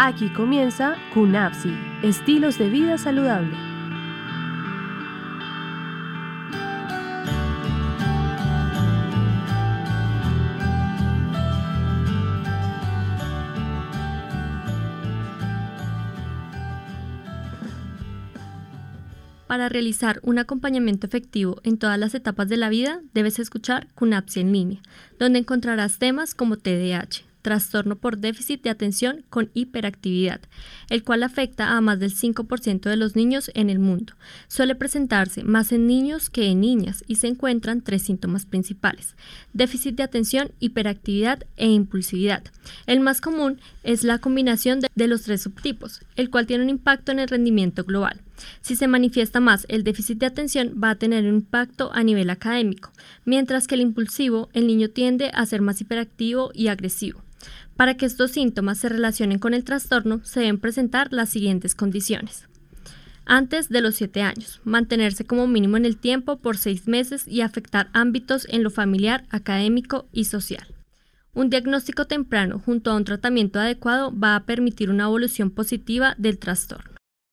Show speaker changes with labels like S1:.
S1: Aquí comienza CUNAPSI, estilos de vida saludable.
S2: Para realizar un acompañamiento efectivo en todas las etapas de la vida, debes escuchar CUNAPSI en línea, donde encontrarás temas como TDAH, trastorno por déficit de atención con hiperactividad, el cual afecta a más del 5% de los niños en el mundo. Suele presentarse más en niños que en niñas y se encuentran tres síntomas principales, déficit de atención, hiperactividad e impulsividad. El más común es la combinación de, los tres subtipos, el cual tiene un impacto en el rendimiento global. Si se manifiesta más el déficit de atención, va a tener un impacto a nivel académico, mientras que el impulsivo, el niño tiende a ser más hiperactivo y agresivo. Para que estos síntomas se relacionen con el trastorno, se deben presentar las siguientes condiciones. Antes de los 7 años, mantenerse como mínimo en el tiempo por 6 meses y afectar ámbitos en lo familiar, académico y social. Un diagnóstico temprano junto a un tratamiento adecuado va a permitir una evolución positiva del trastorno.